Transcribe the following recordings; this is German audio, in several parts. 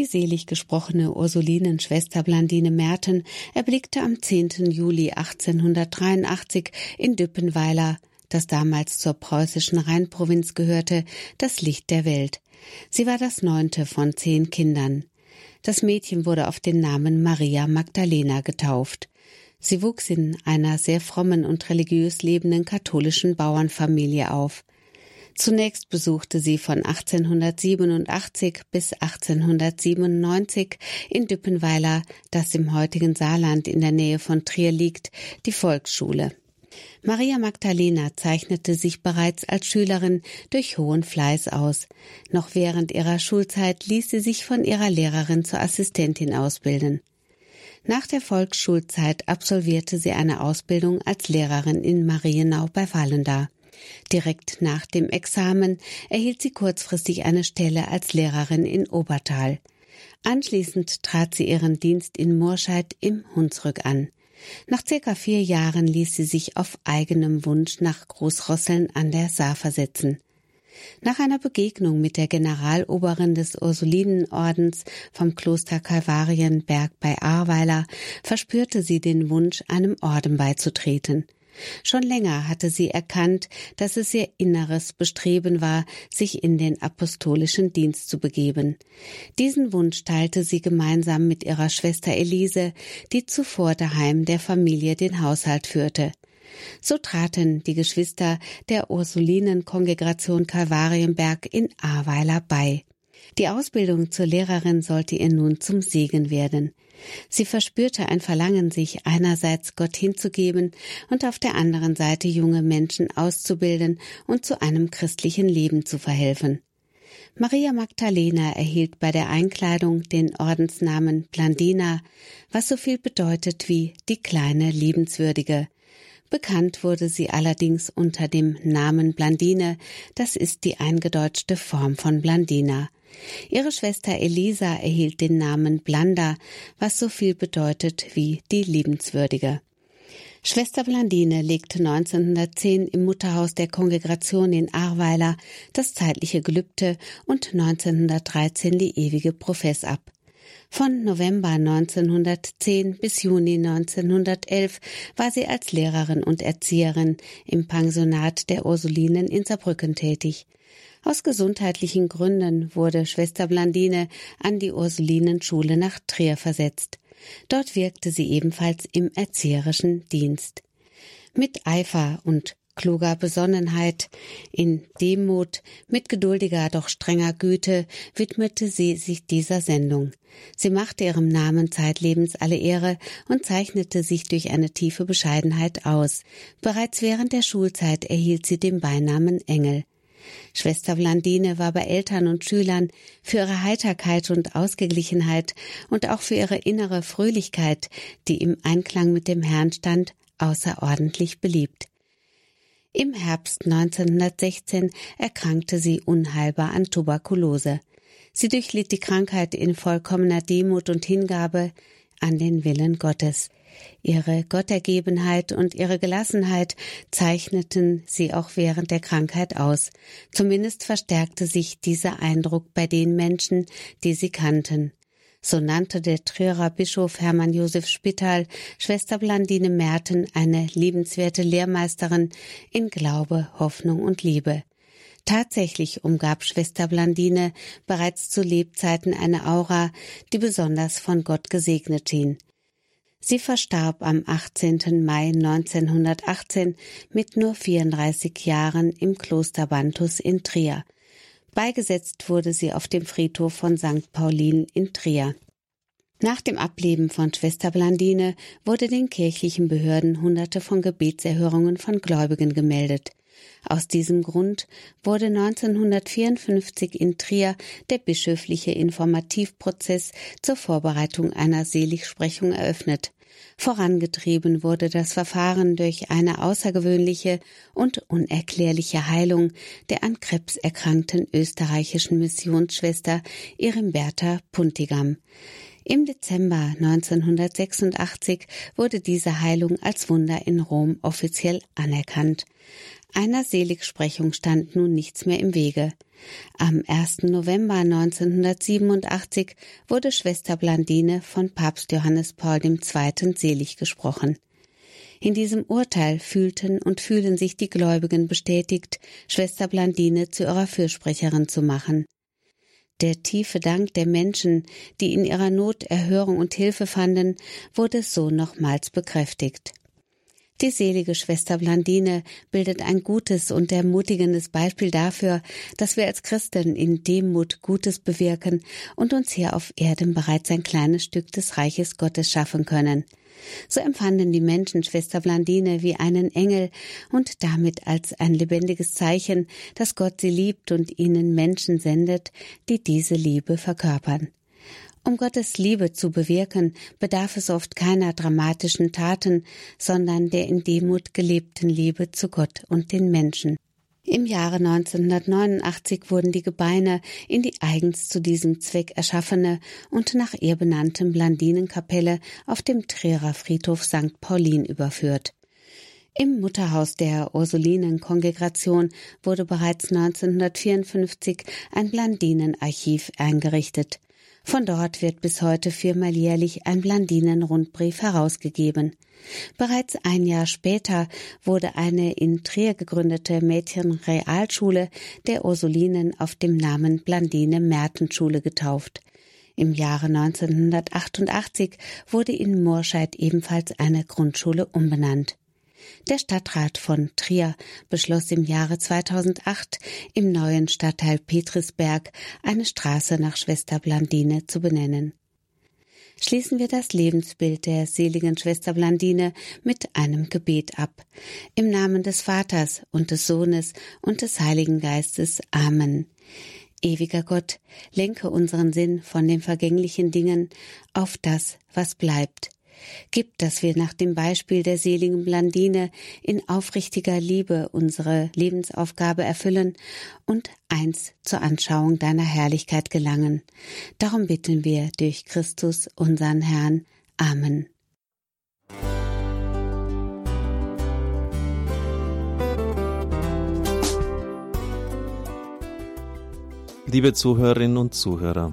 Die selig gesprochene Ursulinenschwester Blandine Merten erblickte am 10. Juli 1883 in Düppenweiler, das damals zur preußischen Rheinprovinz gehörte, das Licht der Welt. Sie war das neunte von zehn Kindern. Das Mädchen wurde auf den Namen Maria Magdalena getauft. Sie wuchs in einer sehr frommen und religiös lebenden katholischen Bauernfamilie auf. Zunächst besuchte sie von 1887 bis 1897 in Düppenweiler, das im heutigen Saarland in der Nähe von Trier liegt, die Volksschule. Maria Magdalena zeichnete sich bereits als Schülerin durch hohen Fleiß aus. Noch während ihrer Schulzeit ließ sie sich von ihrer Lehrerin zur Assistentin ausbilden. Nach der Volksschulzeit absolvierte sie eine Ausbildung als Lehrerin in Marienau bei Wallenda. Direkt nach dem Examen erhielt sie kurzfristig eine Stelle als Lehrerin in Obertal. Anschließend trat sie ihren Dienst in Murscheid im Hunsrück an. Nach circa vier Jahren ließ sie sich auf eigenem Wunsch nach Großrosseln an der Saar versetzen. Nach einer Begegnung mit der Generaloberin des Ursulinenordens vom Kloster Kalvarienberg bei Ahrweiler verspürte sie den Wunsch, einem Orden beizutreten. Schon länger hatte sie erkannt, dass es ihr inneres Bestreben war, sich in den apostolischen Dienst zu begeben. Diesen Wunsch teilte sie gemeinsam mit ihrer Schwester Elise, die zuvor daheim der Familie den Haushalt führte. So traten die Geschwister der Ursulinenkongregation Kalvarienberg in Ahrweiler bei. Die Ausbildung zur Lehrerin sollte ihr nun zum Segen werden. Sie verspürte ein Verlangen, sich einerseits Gott hinzugeben und auf der anderen Seite junge Menschen auszubilden und zu einem christlichen Leben zu verhelfen. Maria Magdalena erhielt bei der Einkleidung den Ordensnamen Blandina, was so viel bedeutet wie die kleine Liebenswürdige. Bekannt wurde sie allerdings unter dem Namen Blandine, das ist die eingedeutschte Form von Blandina. Ihre Schwester Elisa erhielt den Namen Blanda, was so viel bedeutet wie die Liebenswürdige. Schwester Blandine legte 1910 im Mutterhaus der Kongregation in Ahrweiler das zeitliche Gelübde und 1913 die ewige Profess ab. Von November 1910 bis Juni 1911 war sie als Lehrerin und Erzieherin im Pensionat der Ursulinen in Saarbrücken tätig. Aus gesundheitlichen Gründen wurde Schwester Blandine an die Ursulinenschule nach Trier versetzt. Dort wirkte sie ebenfalls im erzieherischen Dienst. Mit Eifer und kluger Besonnenheit, in Demut, mit geduldiger, doch strenger Güte widmete sie sich dieser Sendung. Sie machte ihrem Namen zeitlebens alle Ehre und zeichnete sich durch eine tiefe Bescheidenheit aus. Bereits während der Schulzeit erhielt sie den Beinamen Engel. Schwester Blandine war bei Eltern und Schülern für ihre Heiterkeit und Ausgeglichenheit und auch für ihre innere Fröhlichkeit, die im Einklang mit dem Herrn stand, außerordentlich beliebt. Im Herbst 1916 erkrankte sie unheilbar an Tuberkulose. Sie durchlitt die Krankheit in vollkommener Demut und Hingabe an den Willen Gottes. Ihre Gottergebenheit und ihre Gelassenheit zeichneten sie auch während der Krankheit aus. Zumindest verstärkte sich dieser Eindruck bei den Menschen, die sie kannten. So nannte der Trierer Bischof Hermann Josef Spital Schwester Blandine Merten eine liebenswerte Lehrmeisterin in Glaube, Hoffnung und Liebe. Tatsächlich umgab Schwester Blandine bereits zu Lebzeiten eine Aura, die besonders von Gott gesegnet schien. Sie verstarb am 18. Mai 1918 mit nur 34 Jahren im Kloster Bantus in Trier. Beigesetzt wurde sie auf dem Friedhof von St. Paulin in Trier. Nach dem Ableben von Schwester Blandine wurde den kirchlichen Behörden hunderte von Gebetserhörungen von Gläubigen gemeldet. Aus diesem Grund wurde 1954 in Trier der bischöfliche Informativprozess zur Vorbereitung einer Seligsprechung eröffnet. Vorangetrieben wurde das Verfahren durch eine außergewöhnliche und unerklärliche Heilung der an Krebs erkrankten österreichischen Missionsschwester Irimberta Puntigam. Im Dezember 1986 wurde diese Heilung als Wunder in Rom offiziell anerkannt. Einer Seligsprechung stand nun nichts mehr im Wege. Am 1. November 1987 wurde Schwester Blandine von Papst Johannes Paul II. selig gesprochen. In diesem Urteil fühlten und fühlen sich die Gläubigen bestätigt, Schwester Blandine zu ihrer Fürsprecherin zu machen. Der tiefe Dank der Menschen, die in ihrer Not Erhörung und Hilfe fanden, wurde so nochmals bekräftigt. Die selige Schwester Blandine bildet ein gutes und ermutigendes Beispiel dafür, dass wir als Christen in Demut Gutes bewirken und uns hier auf Erden bereits ein kleines Stück des Reiches Gottes schaffen können. So empfanden die Menschen Schwester Blandine wie einen Engel und damit als ein lebendiges Zeichen, dass Gott sie liebt und ihnen Menschen sendet, die diese Liebe verkörpern. Um Gottes Liebe zu bewirken, bedarf es oft keiner dramatischen Taten, sondern der in Demut gelebten Liebe zu Gott und den Menschen. Im Jahre 1989 wurden die Gebeine in die eigens zu diesem Zweck erschaffene und nach ihr benannten Blandinenkapelle auf dem Trierer Friedhof St. Paulin überführt. Im Mutterhaus der Ursulinenkongregation wurde bereits 1954 ein Blandinenarchiv eingerichtet. Von dort wird bis heute viermal jährlich ein Blandinen-Rundbrief herausgegeben. Bereits ein Jahr später wurde eine in Trier gegründete Mädchenrealschule der Ursulinen auf dem Namen Blandine Mertenschule getauft. Im Jahre 1988 wurde in Moorscheid ebenfalls eine Grundschule umbenannt. Der Stadtrat von Trier beschloss im Jahre 2008 im neuen Stadtteil Petrisberg eine Straße nach Schwester Blandine zu benennen. Schließen wir das Lebensbild der seligen Schwester Blandine mit einem Gebet ab. Im Namen des Vaters und des Sohnes und des Heiligen Geistes. Amen. Ewiger Gott, lenke unseren Sinn von den vergänglichen Dingen auf das, was bleibt Gib, dass wir nach dem Beispiel der seligen Blandine in aufrichtiger Liebe unsere Lebensaufgabe erfüllen und eins zur Anschauung deiner Herrlichkeit gelangen. Darum bitten wir durch Christus, unseren Herrn. Amen. Liebe Zuhörerinnen und Zuhörer,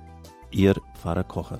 Ihr Pfarrer Kocher.